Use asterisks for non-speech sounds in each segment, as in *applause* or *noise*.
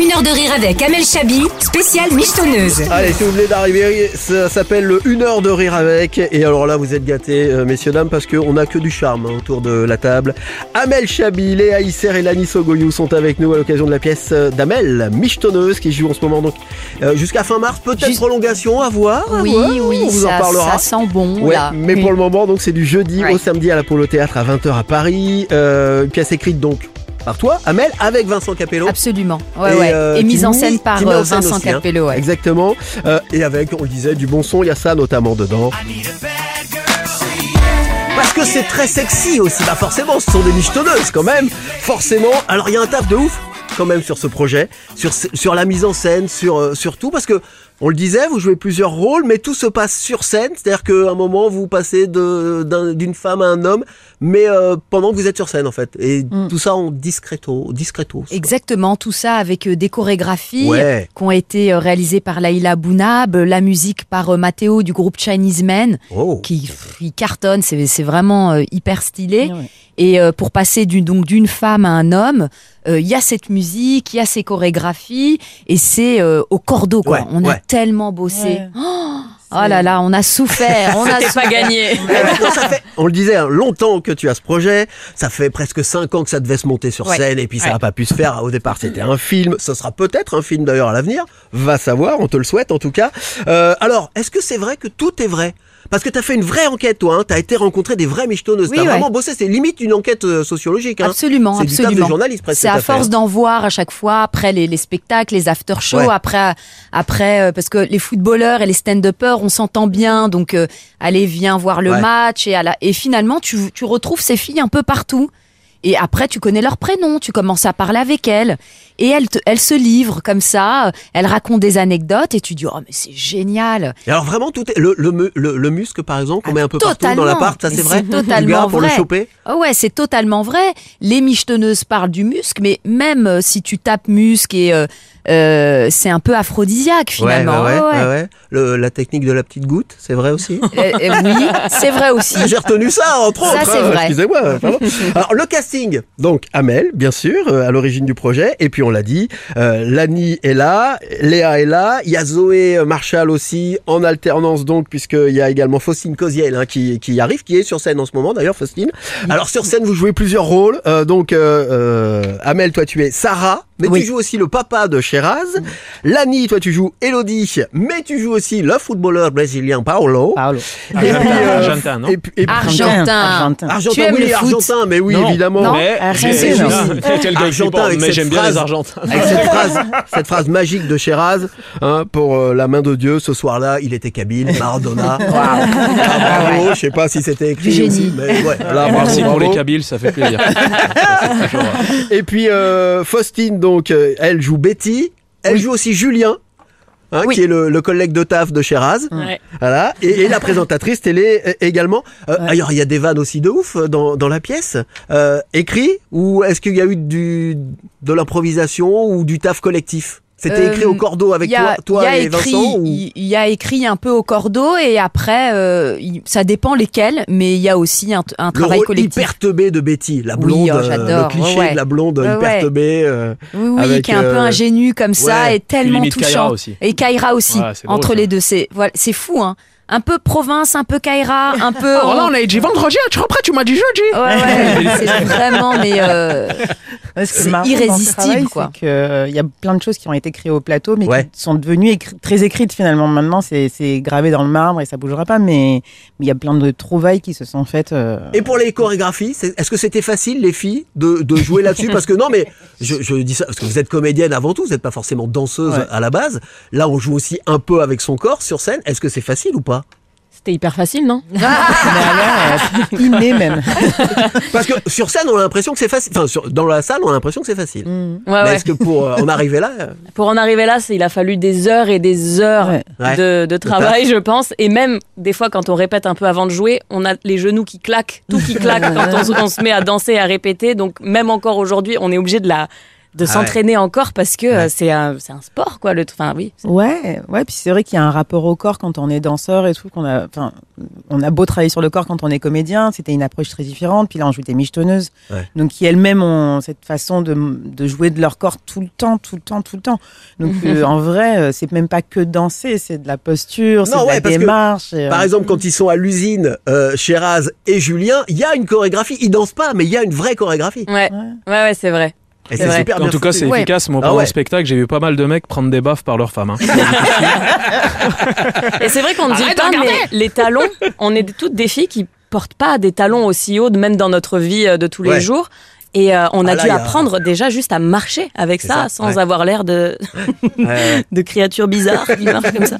une heure de rire avec Amel Chabi, spéciale michetonneuse. Allez, si vous venez d'arriver, ça s'appelle le 1 heure de rire avec. Et alors là, vous êtes gâtés, euh, messieurs, dames, parce qu'on a que du charme hein, autour de la table. Amel Chabi, Léa Isser et Lani Sogoyou sont avec nous à l'occasion de la pièce euh, d'Amel, michetonneuse, qui joue en ce moment donc euh, jusqu'à fin mars. Peut-être Juste- prolongation à voir. à Oui, voir, oui, on vous ça, en parlera. ça sent bon Ouais, là. mais pour le moment, donc c'est du jeudi Ouais. au samedi à l'Apollo Théâtre à 20h à Paris. Euh, une pièce écrite donc par toi, Amel, avec Vincent Capello. Absolument. Ouais, Et, ouais. euh, Et mise en scène par euh, scène Vincent aussi, hein. Capello. ouais. Exactement. Euh, et avec, on le disait, du bon son, il y a ça notamment dedans. Parce que c'est très sexy aussi, bah forcément, ce sont des michetonneuses quand même, forcément. Alors il y a un taf de ouf quand même sur ce projet, sur, la mise en scène, sur, sur tout, parce que on le disait, vous jouez plusieurs rôles, mais tout se passe sur scène, c'est-à-dire qu'à un moment vous passez d'une femme à un homme, mais euh, pendant que vous êtes sur scène en fait, et Mm. tout ça en discreto. Exactement, tout ça avec euh, des chorégraphies Ouais. qui ont été euh, réalisées par Laïla Bounab, la musique par euh, Mathéo du groupe Chinese Men, Oh. qui cartonne, c'est vraiment euh, hyper stylé. Et euh, pour passer d'une donc d'une femme à un homme, euh, il y a cette musique, il y a ces chorégraphies, et c'est euh, au cordeau quoi. Ouais, on a ouais. Tellement bossé. Oh, oh là là, on a souffert, on a pas gagné. Non, ça fait, on le disait, hein, longtemps que tu as ce projet. Ça fait presque cinq ans que ça devait se monter sur Ouais. scène et puis ça Ouais. n'a pas pu se faire. Au départ, c'était un film. Ce sera peut-être un film d'ailleurs à l'avenir. Va savoir, on te le souhaite en tout cas. Euh, alors, est-ce que c'est vrai que tout est vrai? Parce que tu as fait une vraie enquête, toi. Hein. Tu as été rencontrer des vraies michetonneuses. Oui, tu as ouais. vraiment bossé. C'est limite une enquête euh, sociologique. Hein. Absolument, C'est du taf de absolument. journaliste presque. C'est à force d'en voir à chaque fois après les, les spectacles, les after shows, Ouais. après après euh, parce que les footballeurs et les stand-uppers, on s'entend bien, donc euh, allez viens voir le Ouais. match et à la et finalement tu tu retrouves ces filles un peu partout. Et après, tu connais leur prénom, tu commences à parler avec elles. Et elles, te- elles se livrent comme ça, elles racontent des anecdotes et tu dis, oh, mais c'est génial. Et alors vraiment, tout est le, le, le, le muscle, par exemple, qu'on Ah, met un peu partout dans l'appart, ça c'est vrai? c'est totalement du gars pour le vrai. choper? Oh ouais, c'est totalement vrai. Les michetonneuses parlent du muscle, mais même euh, si tu tapes muscle et euh, euh, c'est un peu aphrodisiaque finalement. Ouais, ouais, Ouais. Le- la technique de la petite goutte, c'est vrai aussi? Euh, euh, oui, c'est vrai aussi. Ah, J'ai retenu ça, entre Ça, autres. c'est hein, vrai. Excusez-moi. Alors, le casting. Donc, Amel, bien sûr, euh, à l'origine du projet. Et puis, on l'a dit, euh, Lani est là, Léa est là. Il y a Zoé Marshall aussi, en alternance, donc, puisqu'il y a également Faustine Coziel hein, qui, qui arrive, qui est sur scène en ce moment, d'ailleurs, Faustine. Alors, sur scène, vous jouez plusieurs rôles. Euh, donc, euh, euh, Amel, toi, tu es Sarah. Mais Oui. tu joues aussi le papa de Sheraz. Lani, toi, tu joues Elodie. Mais tu joues aussi le footballeur brésilien Paolo. Paolo. Et puis, euh, Argentin, non et puis- et puis- Argentin. Argentin. Argentin, Tu aimes oui, le foot Argentin, mais oui, Non. évidemment. Non. Mais Argentin, mais j'aime bien les Argentins. Avec cette phrase, cette phrase magique de Sheraz, hein, pour euh, la main de Dieu, ce soir-là, il était kabyle, Maradona. *laughs* Ah, bravo, je sais pas si c'était écrit aussi, mais ouais, là, bravo, Merci pour bravo. les Kabyles, ça fait plaisir. *laughs* Et puis euh, Faustine, donc, euh, elle joue Betty, elle joue aussi Julien. hein, Oui. qui est le, le collègue de taf de Sheraz. Voilà. Et, et la présentatrice télé euh, également. Euh, Alors, il y a des vannes aussi de ouf dans, dans la pièce. Euh, écrit ou est-ce qu'il y a eu du, de l'improvisation ou du taf collectif? C'était Euh, écrit au cordeau avec a, toi, toi il y a et écrit, Vincent il y a écrit un peu au cordeau et après, euh, ça dépend lesquels, mais il y a aussi un, un le travail rôle collectif. hyper teubé de Betty, la Oui, blonde, oh, euh, j'adore, le cliché ouais, de la blonde Ouais, hyper ouais. teubée. euh, Oui, oui, avec, qui est un peu euh, ingénu comme ça ouais. et tellement limite Kaira aussi. Et Kaira aussi, Ouais, c'est drôle, entre ça. les deux. C'est voilà, c'est fou, hein. Un peu province, un peu Kaira, un peu. Oh là, on a dit vendredi, tu reprends, tu m'as dit jeudi. Ouais, ouais, *laughs* c'est vraiment, mais euh, C'est ce irrésistible, travail, quoi. que, euh, Il y a plein de choses qui ont été créées au plateau, mais Ouais. qui sont devenues écri- très écrites finalement. Maintenant, c'est gravé dans le marbre et ça bougera pas, mais il y a plein de trouvailles qui se sont faites. euh, Et pour les chorégraphies, est-ce que c'était facile, les filles, de, de jouer là-dessus? Parce que non, mais je, je dis ça parce que vous êtes comédienne avant tout, vous n'êtes pas forcément danseuse Ouais. à la base. Là, on joue aussi un peu avec son corps sur scène. Est-ce que c'est facile ou pas? C'était hyper facile, non *laughs* mais alors, euh, inné même. *laughs* Parce que sur scène, on a l'impression que c'est facile. Enfin, sur- dans la salle, on a l'impression que c'est facile. Mm. Mais Ouais, ouais. est-ce que pour euh, en arriver là, euh, Pour en arriver là, c'est- il a fallu des heures et des heures Ouais. Ouais. de, de travail, je pense. Et même des fois, quand on répète un peu avant de jouer, on a les genoux qui claquent, tout qui claque *laughs* quand on, se- on se met à danser et à répéter. Donc même encore aujourd'hui, on est obligé de la de Ah s'entraîner encore parce que euh, Ouais. c'est un, c'est un sport, quoi. Le, enfin, oui. c'est- Ouais, ouais, puis c'est vrai qu'il y a un rapport au corps quand on est danseur et tout, qu'on a, enfin, on a beau travailler sur le corps quand on est comédien, c'était une approche très différente. Puis là, on joue des michetonneuses, Ouais. donc qui elles-mêmes ont cette façon de, de jouer de leur corps tout le temps, tout le temps, tout le temps. Donc *laughs* euh, en vrai, euh, c'est même pas que danser, c'est de la posture, c'est de ouais, la que, démarche. et, euh, Par exemple, quand ils sont à l'usine, euh, chez Raz et Julien, il y a une chorégraphie. Ils dansent pas, mais il y a une vraie chorégraphie. Ouais, ouais, ouais, c'est vrai. Et C'est c'est vrai. super En bien tout cas, c'est Ouais. efficace. Moi, Ah pendant ouais. le spectacle, j'ai vu pas mal de mecs prendre des baffes par leurs femmes. hein. Et c'est vrai qu'on ne dit pas, mais les talons, on est toutes des filles qui portent pas des talons aussi hauts, même dans notre vie euh, de tous les Ouais. jours. Et euh, on a Ah là, dû a- apprendre déjà juste à marcher avec ça, ça, sans ouais. avoir l'air de, *laughs* de créatures bizarres qui marchent comme ça.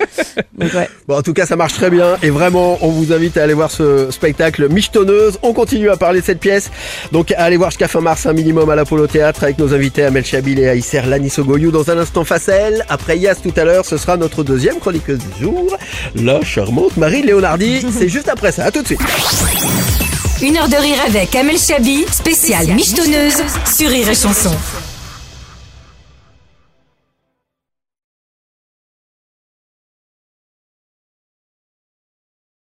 Donc ouais. Bon, en tout cas, ça marche très bien. Et vraiment, on vous invite à aller voir ce spectacle Michetonneuse. On continue à parler de cette pièce. Donc, à aller voir jusqu'à fin mars un minimum à l'Apollo Théâtre avec nos invités Amel Chabil et Aïsser Lanissogoyou. Dans un instant, Facel. Après Yas tout à l'heure, ce sera notre deuxième chroniqueuse du jour, la charmante Marie Léonardi. *laughs* C'est juste après ça. À tout de suite. Une heure de rire avec Amel Chabi, spécial michetonneuse sur Rire et Chanson.